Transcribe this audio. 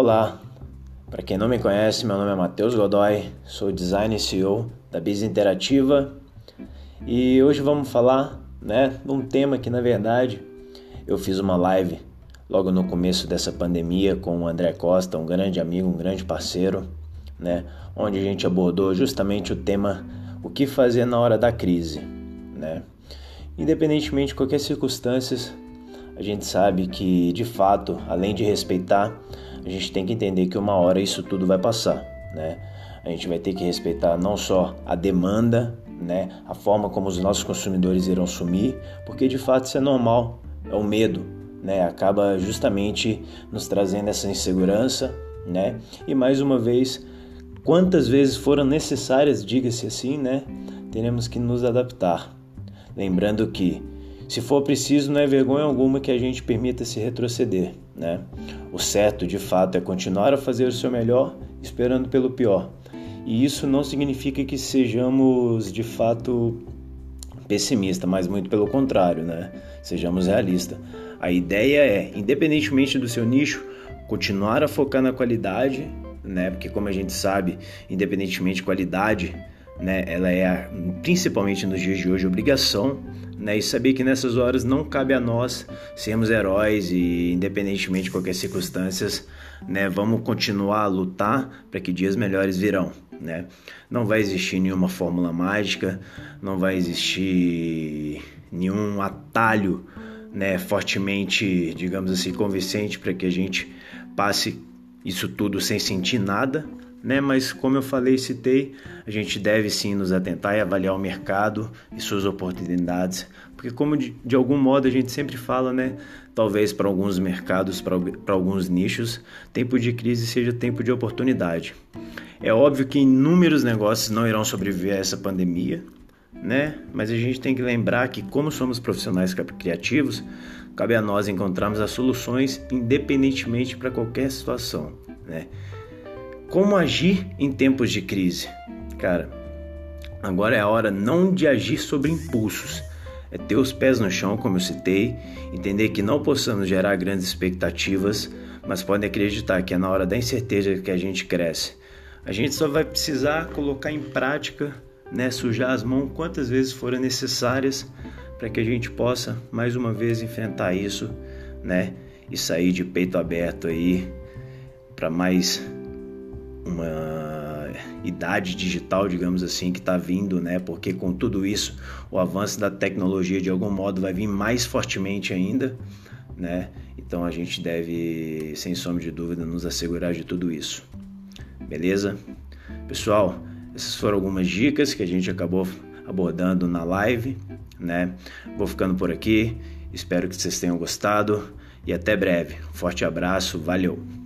Olá, para quem não me conhece, meu nome é Matheus Godoy, sou designer e CEO da Biz Interativa e hoje vamos falar né, de um tema que na verdade eu fiz uma live logo no começo dessa pandemia com o André Costa, um grande amigo, um grande parceiro, né, onde a gente abordou justamente o tema o que fazer na hora da crise. Né? Independentemente de qualquer circunstância, a gente sabe que de fato, além de respeitar a gente tem que entender que uma hora isso tudo vai passar, né? A gente vai ter que respeitar não só a demanda, né, a forma como os nossos consumidores irão sumir, porque de fato isso é normal, é o medo, né? Acaba justamente nos trazendo essa insegurança, né? E mais uma vez, quantas vezes foram necessárias, diga-se assim, né? Teremos que nos adaptar. Lembrando que se for preciso, não é vergonha alguma que a gente permita se retroceder. Né? O certo, de fato, é continuar a fazer o seu melhor, esperando pelo pior. E isso não significa que sejamos, de fato, pessimistas, mas muito pelo contrário, né? Sejamos realistas. A ideia é, independentemente do seu nicho, continuar a focar na qualidade, né? Porque como a gente sabe, independentemente de qualidade, né? Ela é, principalmente nos dias de hoje, obrigação, né? E saber que nessas horas não cabe a nós sermos heróis e, independentemente de qualquer circunstâncias, né? Vamos continuar a lutar para que dias melhores virão, né? Não vai existir nenhuma fórmula mágica, não vai existir nenhum atalho, né? Fortemente, digamos assim, convincente para que a gente passe isso tudo sem sentir nada, né? Mas como eu falei e citei, a gente deve sim nos atentar e avaliar o mercado e suas oportunidades, porque como de, de algum modo a gente sempre fala, né? Talvez para alguns mercados, para alguns nichos, tempo de crise seja tempo de oportunidade. É óbvio que inúmeros negócios não irão sobreviver a essa pandemia, né? Mas a gente tem que lembrar que como somos profissionais criativos, cabe a nós encontrarmos as soluções independentemente para qualquer situação, né? Como agir em tempos de crise? Cara, agora é a hora não de agir sobre impulsos, é ter os pés no chão, como eu citei, entender que não possamos gerar grandes expectativas, mas podem acreditar que é na hora da incerteza que a gente cresce. A gente só vai precisar colocar em prática, né, sujar as mãos quantas vezes forem necessárias para que a gente possa mais uma vez enfrentar isso, né, e sair de peito aberto aí para mais uma idade digital, digamos assim, que está vindo, né? Porque com tudo isso, o avanço da tecnologia de algum modo vai vir mais fortemente ainda, né? Então a gente deve, sem sombra de dúvida, nos assegurar de tudo isso. Beleza? Pessoal, essas foram algumas dicas que a gente acabou abordando na live, né? Vou ficando por aqui. Espero que vocês tenham gostado e até breve. Forte abraço, valeu.